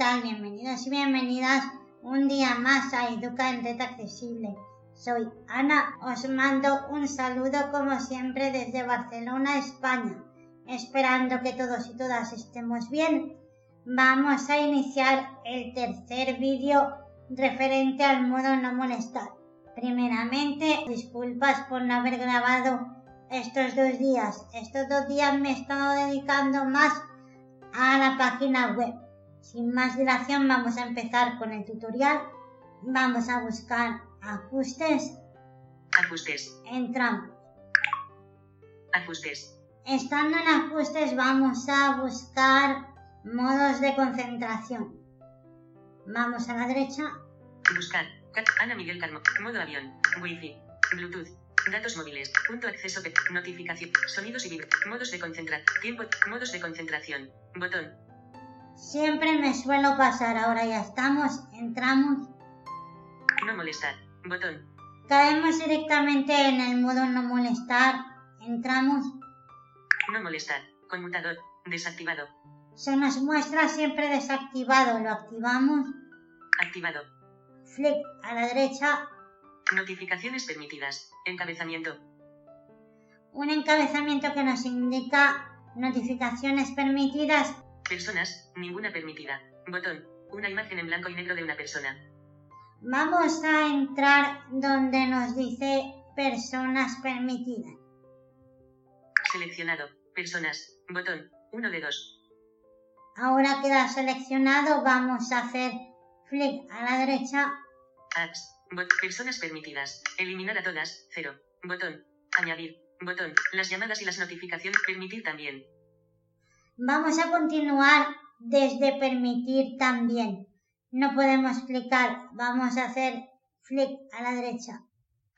Bienvenidos y bienvenidas un día más a Educa en Red Accesible. Soy Ana, os mando un saludo como siempre desde Barcelona, España. Esperando que todos y todas estemos bien, vamos a iniciar el tercer vídeo referente al modo no molestar. Primeramente, disculpas por no haber grabado estos dos días. Estos dos días me he estado dedicando más a la página web. Sin más dilación vamos a empezar con el tutorial. Vamos a buscar ajustes. Ajustes. Entramos. Ajustes. Estando en ajustes vamos a buscar modos de concentración. Vamos a la derecha. Buscar. Cat- Ana Miguel Carmo. Modo avión. Wi-Fi. Bluetooth. Datos móviles. Punto acceso. Notificación. Sonidos y vibra. Modos de concentración. Tiempo. Modos de concentración. Botón. Siempre me suelo pasar. Ahora ya estamos. Entramos. No molestar. Botón. Caemos directamente en el modo no molestar. Entramos. No molestar. Conmutador. Desactivado. Se nos muestra siempre desactivado. Lo activamos. Activado. Flick a la derecha. Notificaciones permitidas. Encabezamiento. Un encabezamiento que nos indica notificaciones permitidas. Personas. Ninguna permitida. Botón. Una imagen en blanco y negro de una persona. Vamos a entrar donde nos dice personas permitidas. Seleccionado. Personas. Botón. 1 de 2. Ahora queda seleccionado. Vamos a hacer flick a la derecha. Apps. Bot. Personas permitidas. Eliminar a todas. 0. Botón. Añadir. Botón. Las llamadas y las notificaciones. Permitir también. Vamos a continuar desde permitir también. No podemos clicar. Vamos a hacer flick a la derecha.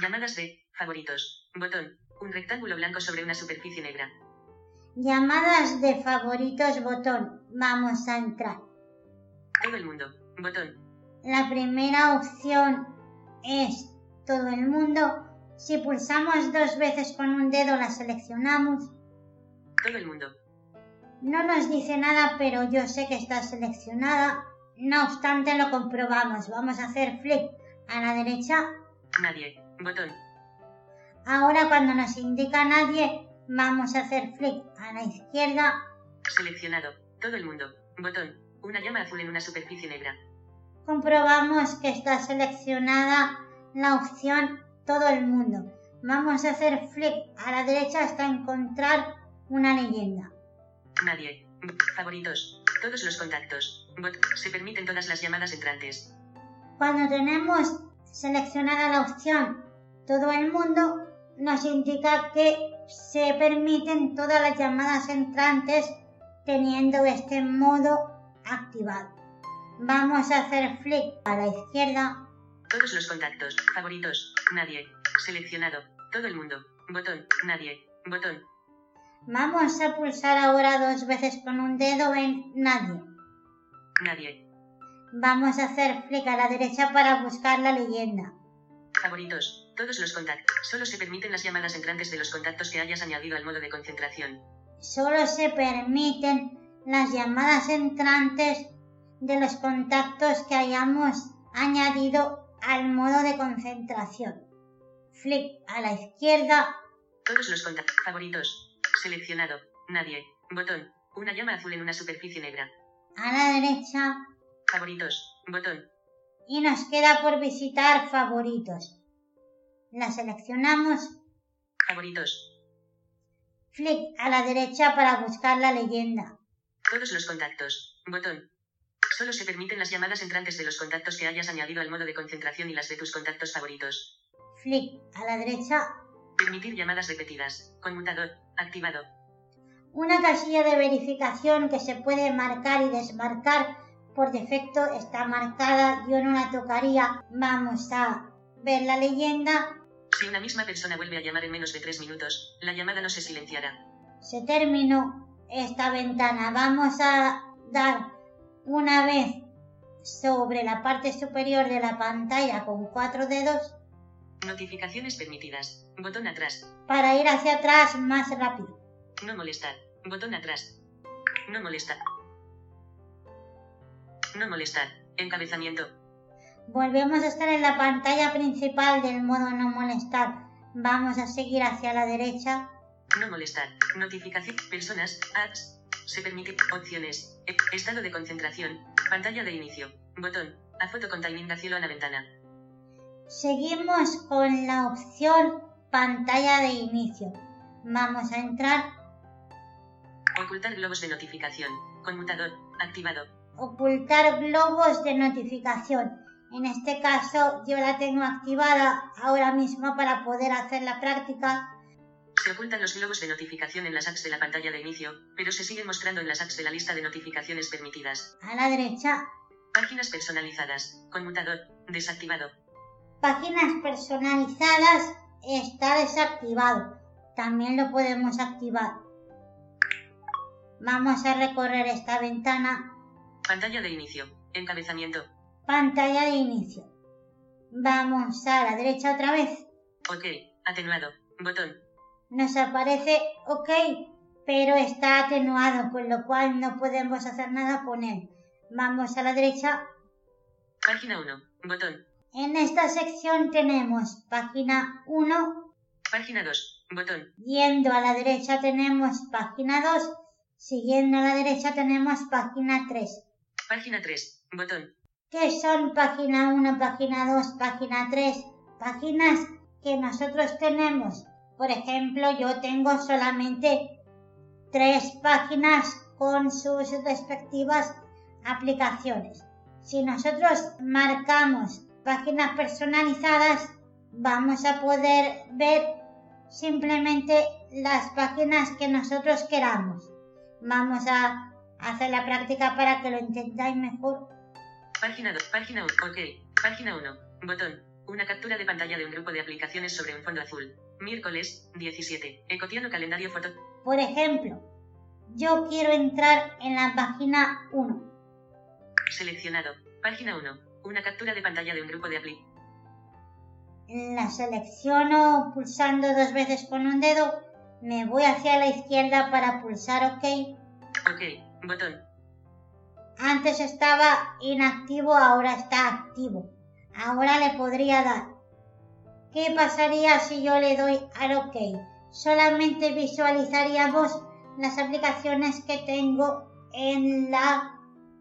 Llamadas de. Favoritos. Botón. Un rectángulo blanco sobre una superficie negra. Llamadas de favoritos botón. Vamos a entrar. Todo el mundo. Botón. La primera opción es todo el mundo. Si pulsamos dos veces con un dedo la seleccionamos. Todo el mundo. No nos dice nada, pero yo sé que está seleccionada. No obstante, lo comprobamos. Vamos a hacer flick a la derecha. Nadie. Botón. Ahora cuando nos indica nadie, vamos a hacer flick a la izquierda. Seleccionado. Todo el mundo. Botón. Una llama azul en una superficie negra. Comprobamos que está seleccionada la opción todo el mundo. Vamos a hacer flick a la derecha hasta encontrar una leyenda. Nadie. Favoritos. Todos los contactos. Bot. Se permiten todas las llamadas entrantes. Cuando tenemos seleccionada la opción todo el mundo, nos indica que se permiten todas las llamadas entrantes teniendo este modo activado. Vamos a hacer flick a la izquierda. Todos los contactos. Favoritos. Nadie. Seleccionado. Todo el mundo. Botón. Nadie. Botón. Vamos a pulsar ahora dos veces con un dedo en nadie. Nadie. Vamos a hacer flick a la derecha para buscar la leyenda. Favoritos. Todos los contactos. Solo se permiten las llamadas entrantes de los contactos que hayas añadido al modo de concentración. Solo se permiten las llamadas entrantes de los contactos que hayamos añadido al modo de concentración. Flick a la izquierda. Todos los contactos. Favoritos. Seleccionado. Nadie. Botón. Una llama azul en una superficie negra. a la derecha Favoritos. Botón. y nos queda por visitar favoritos. La seleccionamos, Favoritos. flick a la derecha para buscar la leyenda. Todos los contactos. Botón. Solo se permiten las llamadas entrantes de los contactos que hayas añadido al modo de concentración y las de tus contactos favoritos. Flick a la derecha, Permitir llamadas repetidas. Conmutador. Activado. una casilla de verificación que se puede marcar y desmarcar. Por defecto está marcada, yo no la tocaría. Vamos a ver la leyenda. Si una misma persona vuelve a llamar en menos de tres minutos, la llamada no se silenciará. Se terminó esta ventana. Vamos a dar una vez sobre la parte superior de la pantalla con cuatro dedos Notificaciones permitidas. Botón atrás. para ir hacia atrás más rápido. No molestar. Botón atrás. No molestar. No molestar. Encabezamiento. Volvemos a estar en la pantalla principal del modo no molestar. Vamos a seguir hacia la derecha. No molestar. Notificación. Personas. Ads. Se permite. Opciones. Estado de concentración. Pantalla de inicio. Botón. A foto con timing hacia la ventana. Seguimos con la opción pantalla de inicio. Vamos a entrar, Ocultar globos de notificación. Conmutador. Activado. ocultar globos de notificación. En este caso yo la tengo activada ahora mismo para poder hacer la práctica. Se ocultan los globos de notificación en las apps de la pantalla de inicio, pero se siguen mostrando en las apps de la lista de notificaciones permitidas. A la derecha, Páginas personalizadas. Conmutador. Desactivado. Páginas personalizadas está desactivado. También lo podemos activar. Vamos a recorrer esta ventana Pantalla de inicio. Encabezamiento. Pantalla de inicio. Vamos a la derecha otra vez. OK. Atenuado. Botón. Nos aparece OK, pero está atenuado, con lo cual no podemos hacer nada con él. Vamos a la derecha. Página 1. Botón. En esta sección tenemos página 1. Página 2. Botón. Yendo a la derecha tenemos página 2. Siguiendo a la derecha tenemos página 3. Página 3. Botón. ¿Qué son página 1, página 2, página 3? Páginas que nosotros tenemos. Por ejemplo, yo tengo solamente tres páginas con sus respectivas aplicaciones. Si nosotros marcamos páginas personalizadas, vamos a poder ver simplemente las páginas que nosotros queramos. Vamos a hacer la práctica para que lo entendáis mejor. Página 2. Página 1. OK. Página 1. Botón. Una captura de pantalla de un grupo de aplicaciones sobre un fondo azul. Miércoles, 17. Ecotiano calendario foto. Por ejemplo, yo quiero entrar en la página 1. Seleccionado. Página 1. Una captura de pantalla de un grupo de apli. La selecciono pulsando dos veces con un dedo. Me voy hacia la izquierda para pulsar OK. OK. Botón. Antes estaba inactivo, ahora está activo. Ahora le podría dar. ¿Qué pasaría si yo le doy al OK? Solamente visualizaríamos las aplicaciones que tengo en la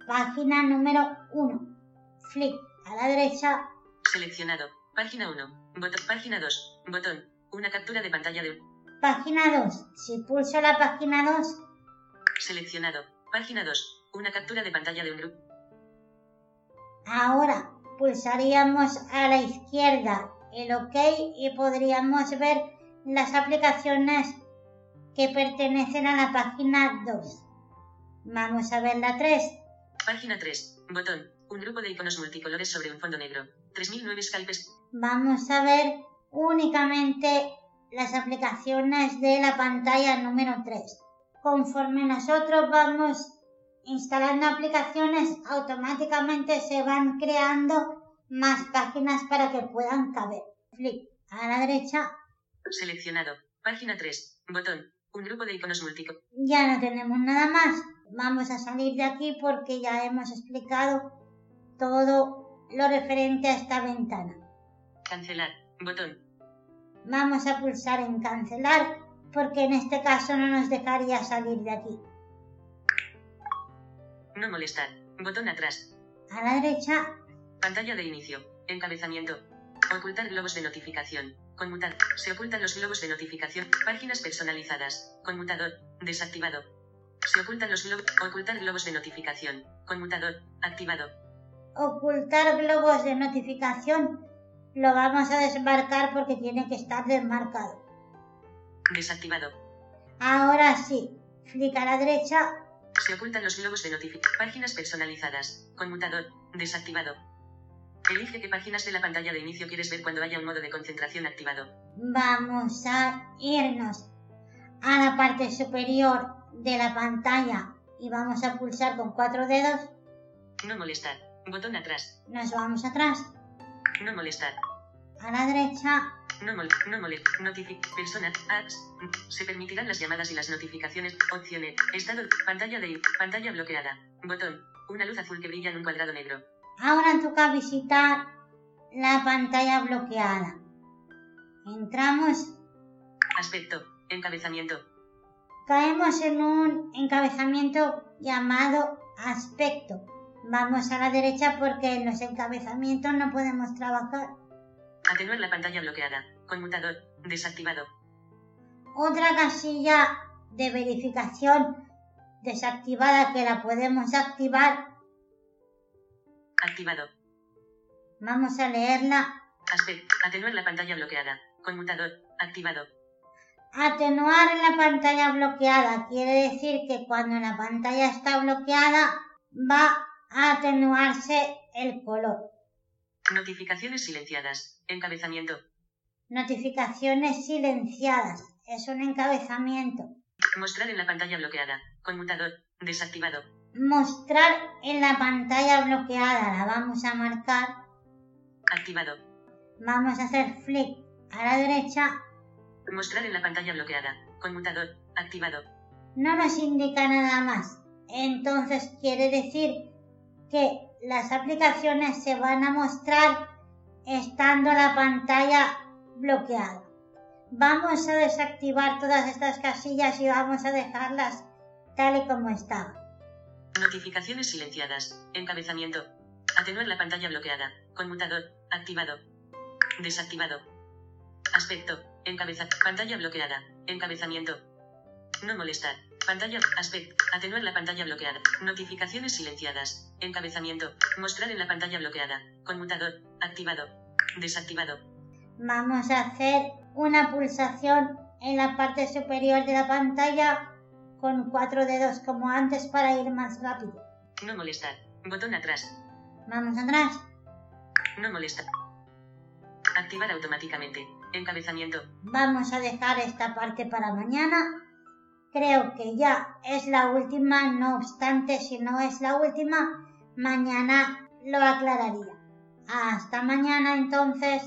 página número 1. Flick a la derecha. Seleccionado. Página 1. Botón. Página 2. Botón. Una captura de pantalla de un. Página 2. Si pulso la página 2, Seleccionado. Página 2. Una captura de pantalla de un grupo. ahora pulsaríamos a la izquierda el OK y podríamos ver las aplicaciones que pertenecen a la página 2. Vamos a ver la 3. Página 3. Botón. Un grupo de iconos multicolores sobre un fondo negro. 3009 scalpes. Vamos a ver únicamente las aplicaciones de la pantalla número 3. Conforme nosotros vamos instalando aplicaciones, automáticamente se van creando más páginas para que puedan caber. Flick a la derecha. Seleccionado. Página 3. Botón. Un grupo de iconos multicolores. Ya no tenemos nada más. Vamos a salir de aquí porque ya hemos explicado todo lo referente a esta ventana. Cancelar. Botón. Vamos a pulsar en cancelar porque en este caso no nos dejaría salir de aquí. No molestar. Botón atrás. A la derecha, Pantalla de inicio. Encabezamiento. Ocultar globos de notificación. Conmutar. Se ocultan los globos de notificación. Páginas personalizadas. Conmutador. Desactivado. Se ocultan los globos. Ocultar globos de notificación. Conmutador. Activado. Ocultar globos de notificación, lo vamos a desmarcar porque tiene que estar desmarcado. Desactivado. Ahora sí, flick a la derecha. Se ocultan los globos de notificación. Páginas personalizadas. Conmutador. Desactivado. Elige qué páginas de la pantalla de inicio quieres ver cuando haya un modo de concentración activado. Vamos a irnos a la parte superior de la pantalla y vamos a pulsar con cuatro dedos. No molestar. Botón atrás. Nos vamos atrás. No molestar. A la derecha. No mol no molest notific persona ads se permitirán las llamadas y las notificaciones opciones estado pantalla de pantalla bloqueada botón una luz azul que brilla en un cuadrado negro Ahora toca visitar la pantalla bloqueada. Entramos. Aspecto. Encabezamiento. Caemos en un encabezamiento llamado aspecto. Vamos a la derecha porque en los encabezamientos no podemos trabajar. Atenuar la pantalla bloqueada. Conmutador. Desactivado. Otra casilla de verificación desactivada que la podemos activar Activado. Vamos a leerla. Aspecto. Atenuar la pantalla bloqueada. Conmutador. Activado. Atenuar la pantalla bloqueada quiere decir que cuando la pantalla está bloqueada va a atenuarse el color. Notificaciones silenciadas. Encabezamiento. Notificaciones silenciadas. Es un encabezamiento. Mostrar en la pantalla bloqueada. Conmutador. Desactivado mostrar en la pantalla bloqueada. La vamos a marcar. Activado. Vamos a hacer flick a la derecha. Mostrar en la pantalla bloqueada. Conmutador. Activado. No nos indica nada más. Entonces quiere decir que las aplicaciones se van a mostrar estando la pantalla bloqueada. Vamos a desactivar todas estas casillas y vamos a dejarlas tal y como estaban. Notificaciones silenciadas. Encabezamiento. Atenuar la pantalla bloqueada. Conmutador. Activado. Desactivado. Aspecto. Encabeza. Pantalla bloqueada. Encabezamiento. No molestar. Pantalla. Aspecto. Atenuar la pantalla bloqueada. Notificaciones silenciadas. Encabezamiento. Mostrar en la pantalla bloqueada. Conmutador. Activado. Desactivado. Vamos a hacer una pulsación en la parte superior de la pantalla con cuatro dedos como antes para ir más rápido. No molestar. Botón atrás. Vamos atrás. No molestar. Activar automáticamente. Encabezamiento. Vamos a dejar esta parte para mañana. Creo que ya es la última, no obstante, si no es la última, mañana lo aclararía. Hasta mañana entonces.